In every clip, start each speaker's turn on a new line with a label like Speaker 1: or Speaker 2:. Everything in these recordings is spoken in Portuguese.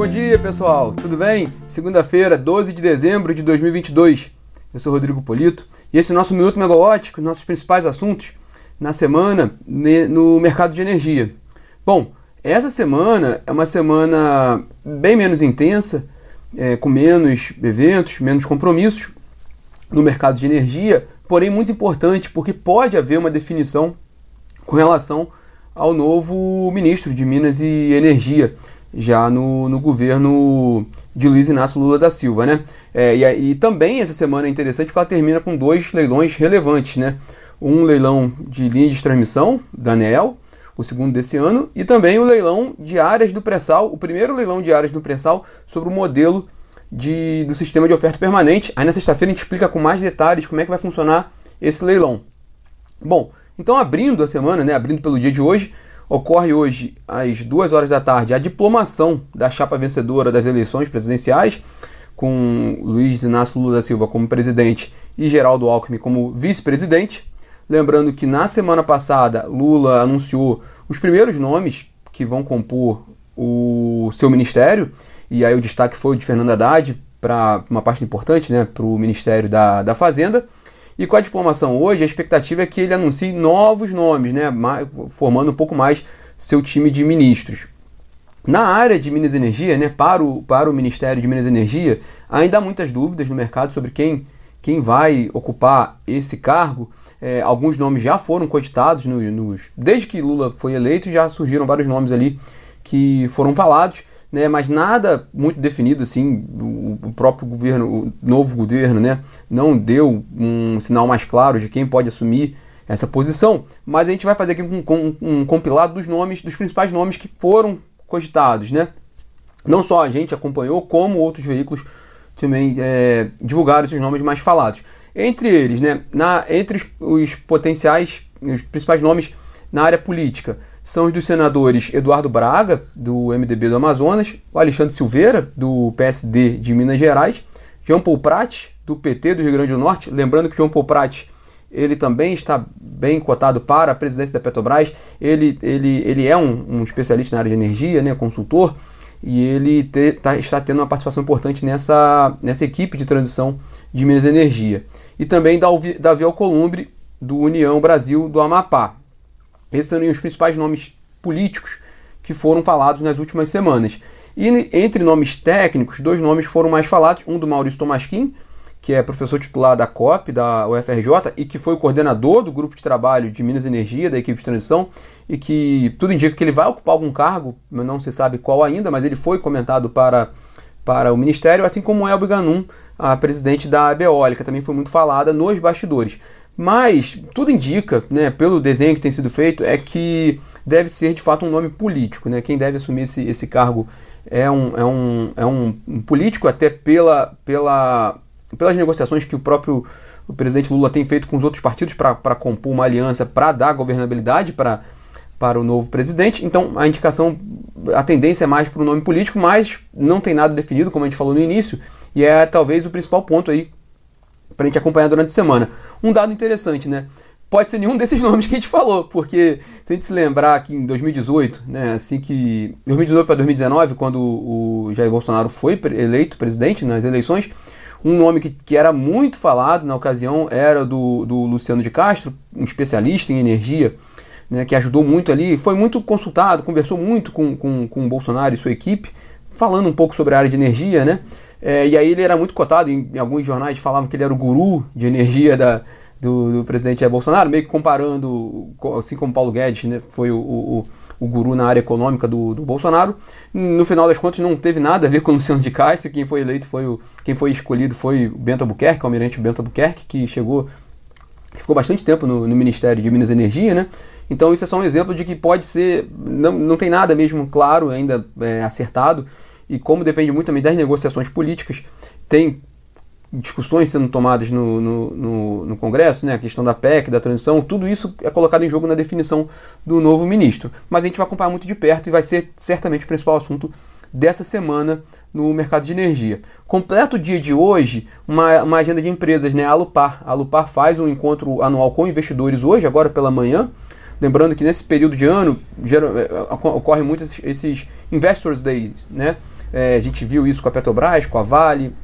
Speaker 1: Bom dia, pessoal. Tudo bem? Segunda-feira, 12 de dezembro de 2022. Eu sou Rodrigo Polito e esse é o nosso Minuto Megawatt com nossos principais assuntos na semana no mercado de energia. Bom, essa semana é uma semana bem menos intensa, é, com menos eventos, menos compromissos no mercado de energia, porém muito importante porque pode haver uma definição com relação ao novo ministro de Minas e Energia, já no, no governo de Luiz Inácio Lula da Silva, né? É, e, e, também essa semana é interessante porque ela termina com dois leilões relevantes, né? Um leilão de linha de transmissão da ANEEL, o segundo desse ano, e também o leilão de áreas do pré-sal, o primeiro leilão de áreas do pré-sal sobre o modelo de, do sistema de oferta permanente. Aí na sexta-feira a gente explica com mais detalhes como é que vai funcionar esse leilão. Bom, então abrindo a semana, né, abrindo pelo dia de hoje, ocorre hoje às duas horas da tarde a diplomação da chapa vencedora das eleições presidenciais, com Luiz Inácio Lula da Silva como presidente e Geraldo Alckmin como vice-presidente. Lembrando que na semana passada Lula anunciou os primeiros nomes que vão compor o seu ministério, e aí o destaque foi o de Fernando Haddad para uma parte importante, né, para o Ministério da, da Fazenda. E com a diplomação hoje, a expectativa é que ele anuncie novos nomes, né, formando um pouco mais seu time de ministros. Na área de Minas e Energia, né, para, o, para o Ministério de Minas e Energia, ainda há muitas dúvidas no mercado sobre quem, quem vai ocupar esse cargo. É, alguns nomes já foram cogitados no, nos, desde que Lula foi eleito, já surgiram vários nomes ali que foram falados né, mas nada muito definido assim. O, próprio governo, o novo governo, né, não deu um sinal mais claro de quem pode assumir essa posição. Mas a gente vai fazer aqui um, um, um compilado dos nomes, dos principais nomes que foram cogitados, né? Não só a gente acompanhou, como outros veículos também é, divulgaram esses nomes mais falados. Entre eles, né, na, entre os, os potenciais, os principais nomes na área política, são os dos senadores Eduardo Braga, do MDB do Amazonas, o Alexandre Silveira, do PSD de Minas Gerais, João Paul Prat, do PT do Rio Grande do Norte. Lembrando que João Paul Prat ele também está bem cotado para a presidência da Petrobras. Ele, ele, ele é um, um especialista na área de energia, né, consultor, e ele te, tá, está tendo uma participação importante nessa, nessa equipe de transição de Minas Energia. E também Davi Alcolumbre, do União Brasil do Amapá. Esses são os principais nomes políticos que foram falados nas últimas semanas. E entre nomes técnicos, dois nomes foram mais falados: um do Maurício Tomasquim, que é professor titular da COP, da UFRJ, e que foi o coordenador do grupo de trabalho de Minas e Energia, da equipe de transição, e que tudo indica que ele vai ocupar algum cargo, não se sabe qual ainda, mas ele foi comentado para, para o Ministério, assim como Elbe Ganum, a presidente da Beólica, também foi muito falada nos bastidores. Mas tudo indica, né, pelo desenho que tem sido feito, é que deve ser de fato um nome político. Né? Quem deve assumir esse, esse cargo é um, é, um, é um, político, até pela, pela, pelas negociações que o próprio o presidente Lula tem feito com os outros partidos para compor uma aliança para dar governabilidade para, para o novo presidente. Então a indicação, a tendência é mais para o nome político, mas não tem nada definido, como a gente falou no início, e é talvez o principal ponto aí para a gente acompanhar durante a semana. Um dado interessante, né? Pode ser nenhum desses nomes que a gente falou, porque se a gente se lembrar que em 2018, né, assim que 2018 para 2019, quando o Jair Bolsonaro foi eleito presidente nas eleições, um nome que, que era muito falado na ocasião era do, do Luciano de Castro, um especialista em energia, né, que ajudou muito ali, foi muito consultado, conversou muito com, com, com o Bolsonaro e sua equipe, falando um pouco sobre a área de energia, né? É, e aí ele era muito cotado, em, em, alguns jornais falavam que ele era o guru de energia da, do, do, presidente Bolsonaro, meio que comparando, assim como Paulo Guedes né, foi o, o, o guru na área econômica do, do, Bolsonaro. No final das contas não teve nada a ver com o Luciano de Castro, quem foi eleito foi o, quem foi escolhido foi o Bento Albuquerque, o almirante Bento Albuquerque, que chegou, ficou bastante tempo no, no Ministério de Minas e Energia, né? Então isso é só um exemplo de que pode ser, não, não tem nada mesmo claro, ainda é, acertado, e como depende muito também das negociações políticas, tem discussões sendo tomadas no, no, no, no, Congresso, né, a questão da PEC, da transição, tudo isso é colocado em jogo na definição do novo ministro. Mas a gente vai acompanhar muito de perto e vai ser certamente o principal assunto dessa semana no mercado de energia. Completo o dia de hoje, uma, uma agenda de empresas, né, a Alupar. A Alupar faz um encontro anual com investidores hoje, agora pela manhã, Lembrando que nesse período de ano ocorrem muitos esses Investors Days, né? É, a gente viu isso com a Petrobras, com a Vale.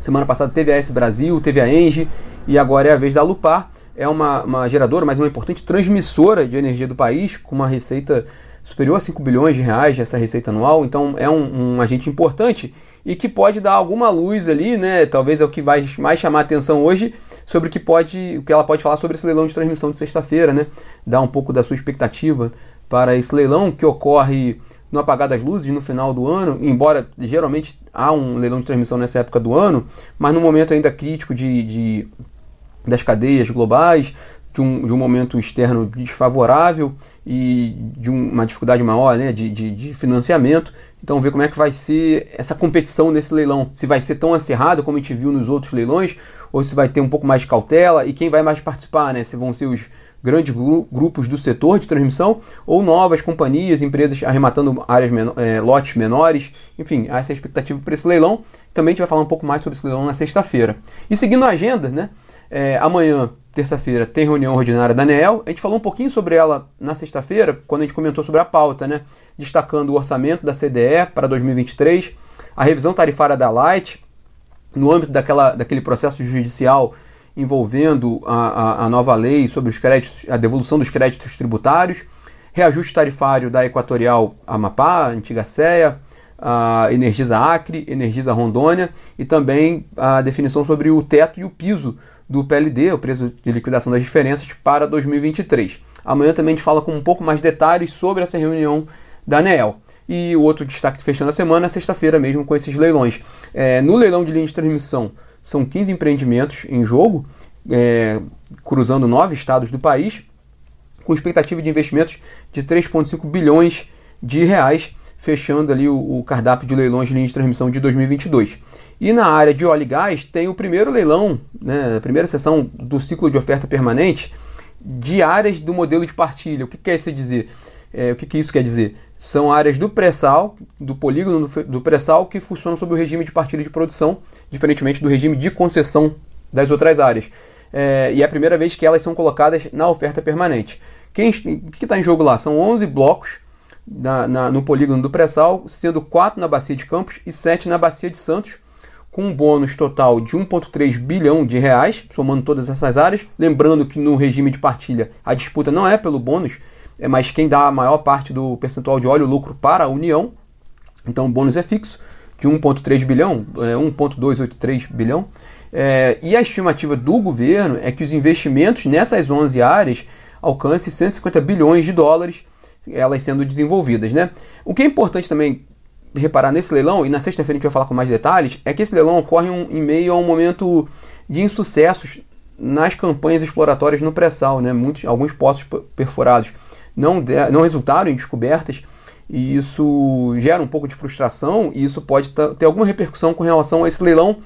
Speaker 1: Semana passada teve a S Brasil, teve a Engie e agora é a vez da Lupar. É uma, uma geradora, mas uma importante transmissora de energia do país, com uma receita superior a 5 bilhões de reais essa receita anual. Então é um, um agente importante e que pode dar alguma luz ali, né? Talvez é o que vai mais chamar a atenção hoje sobre o que pode, o que ela pode falar sobre esse leilão de transmissão de sexta-feira, né? Dar um pouco da sua expectativa para esse leilão que ocorre no apagar das luzes no final do ano, embora geralmente há um leilão de transmissão nessa época do ano, mas no momento ainda crítico de, de das cadeias globais, de um, de um momento externo desfavorável e de um, uma dificuldade maior né, de, de, de, financiamento. Então, ver como é que vai ser essa competição nesse leilão. Se vai ser tão acirrado como a gente viu nos outros leilões, ou se vai ter um pouco mais de cautela e quem vai mais participar, né? Se vão ser os grandes gru grupos do setor de transmissão ou novas companhias, empresas arrematando áreas menor, é, lotes menores. Enfim, essa é a expectativa para esse leilão. Também a gente vai falar um pouco mais sobre esse leilão na sexta-feira. E seguindo a agenda, né? É, amanhã terça-feira, tem reunião ordinária da ANEEL. A gente falou um pouquinho sobre ela na sexta-feira, quando a gente comentou sobre a pauta, né? Destacando o orçamento da CDE para 2023, a revisão tarifária da Light, no âmbito daquela, daquele processo judicial envolvendo a, a, a nova lei sobre os créditos, a devolução dos créditos tributários, reajuste tarifário da Equatorial Amapá, antiga CEA, a Energisa Acre, Energisa Rondônia e também a definição sobre o teto e o piso do PLD, o preço de liquidação das diferenças, para 2023. Amanhã também a gente fala com um pouco mais de detalhes sobre essa reunião da ANEEL. E o outro destaque fechando a semana é sexta-feira mesmo com esses leilões. É, no leilão de linha de transmissão, são 15 empreendimentos em jogo, é, cruzando nove estados do país, com expectativa de investimentos de 3,5 bilhões de reais, fechando ali o, o cardápio de leilões de linha de transmissão de 2022. E na área de óleo e gás tem o primeiro leilão, né, a primeira sessão do ciclo de oferta permanente de áreas do modelo de partilha. O que quer isso dizer? É, o que, que isso quer dizer? São áreas do pré-sal, do polígono do, pré-sal, que funcionam sob o regime de partilha de produção, diferentemente do regime de concessão das outras áreas. É, e é a primeira vez que elas são colocadas na oferta permanente. Quem, que está em jogo lá? São 11 blocos na, na, no polígono do pré-sal, sendo 4 na Bacia de Campos e 7 na Bacia de Santos, com um bônus total de 1,3 bilhão de reais, somando todas essas áreas. Lembrando que no regime de partilha a disputa não é pelo bônus, é mais quem dá a maior parte do percentual de óleo lucro para a União. Então o bônus é fixo, de 1,3 bilhão, é 1,283 bilhão. É, e a estimativa do governo é que os investimentos nessas 11 áreas alcancem 150 bilhões de dólares, elas sendo desenvolvidas. Né? O que é importante também reparar nesse leilão, e na sexta-feira a gente vai falar com mais detalhes, é que esse leilão ocorre um, em meio a um momento de insucessos nas campanhas exploratórias no pré-sal. Né? Muitos, alguns poços perfurados não, de, não resultaram em descobertas, e isso gera um pouco de frustração, e isso pode ter alguma repercussão com relação a esse leilão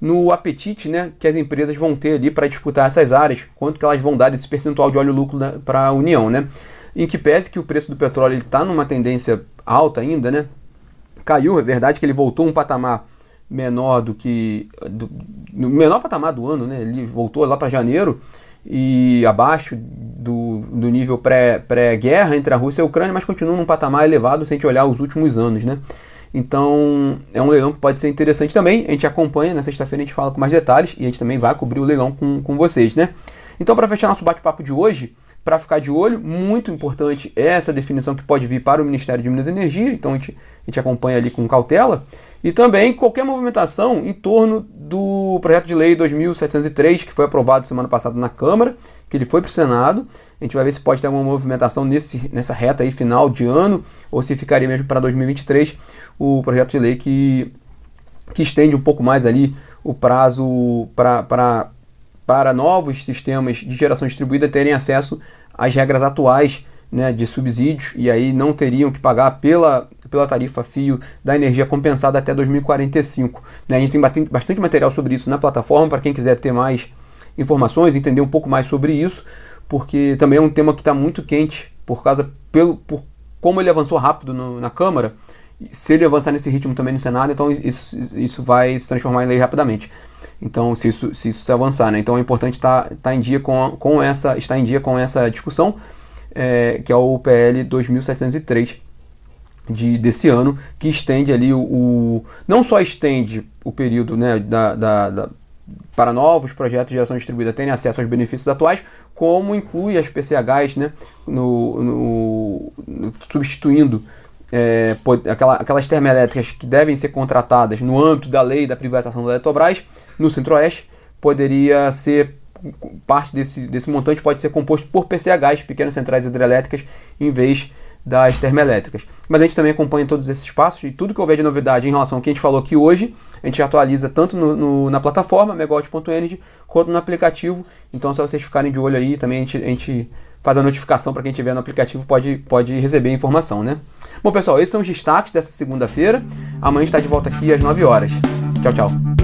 Speaker 1: no apetite né, que as empresas vão ter ali para disputar essas áreas, quanto que elas vão dar desse percentual de óleo lucro para a União. Né? Em que pese que o preço do petróleo está numa tendência alta ainda, né? caiu, é verdade que ele voltou um patamar menor do que. Do, no menor patamar do ano, né? Ele voltou lá para janeiro e abaixo do, do nível pré-guerra pré entre a Rússia e a Ucrânia, mas continua num patamar elevado se a gente olhar os últimos anos, né? Então é um leilão que pode ser interessante também. A gente acompanha, na sexta-feira a gente fala com mais detalhes e a gente também vai cobrir o leilão com, com vocês, né? Então, para fechar nosso bate-papo de hoje, para ficar de olho, muito importante é essa definição que pode vir para o Ministério de Minas e Energia, então a gente, a gente acompanha ali com cautela, e também qualquer movimentação em torno do projeto de lei 2703, que foi aprovado semana passada na Câmara, que ele foi para o Senado, a gente vai ver se pode ter alguma movimentação nesse, nessa reta aí final de ano, ou se ficaria mesmo para 2023, o projeto de lei que, que estende um pouco mais ali o prazo para para novos sistemas de geração distribuída terem acesso às regras atuais né, de subsídios e aí não teriam que pagar pela, pela tarifa fio da energia compensada até 2045. Né? A gente tem bastante material sobre isso na plataforma para quem quiser ter mais informações, entender um pouco mais sobre isso, porque também é um tema que está muito quente por causa pelo por como ele avançou rápido no, na Câmara. Se ele avançar nesse ritmo também no Senado, então isso, isso vai se transformar em lei rapidamente. Então, se isso se, isso se avançar, né? Então é importante estar, tá, tá em dia com, com essa, estar em dia com essa discussão, é, que é o PL 2703. de, desse ano, que estende ali o, o não só estende o período né, da, da, da para novos projetos de geração distribuída terem acesso aos benefícios atuais, como inclui as PCHs né, no, no, no substituindo é, aquela, aquelas termoelétricas que devem ser contratadas no âmbito da lei da privatização da Eletrobras, no Centro-Oeste, poderia ser parte desse, desse montante pode ser composto por PCHs, pequenas centrais hidrelétricas, em vez das termoelétricas. Mas a gente também acompanha todos esses passos e tudo que houver de novidade em relação ao que a gente falou aqui hoje, a gente atualiza tanto no, no, na plataforma megawatt.energy quanto no aplicativo. Então, se vocês ficarem de olho aí, também a gente, a gente faz a notificação para quem estiver no aplicativo pode, pode receber informação, né? Bom, pessoal, esses são os destaques dessa segunda-feira. Amanhã está de volta aqui às 9 horas. Tchau, tchau.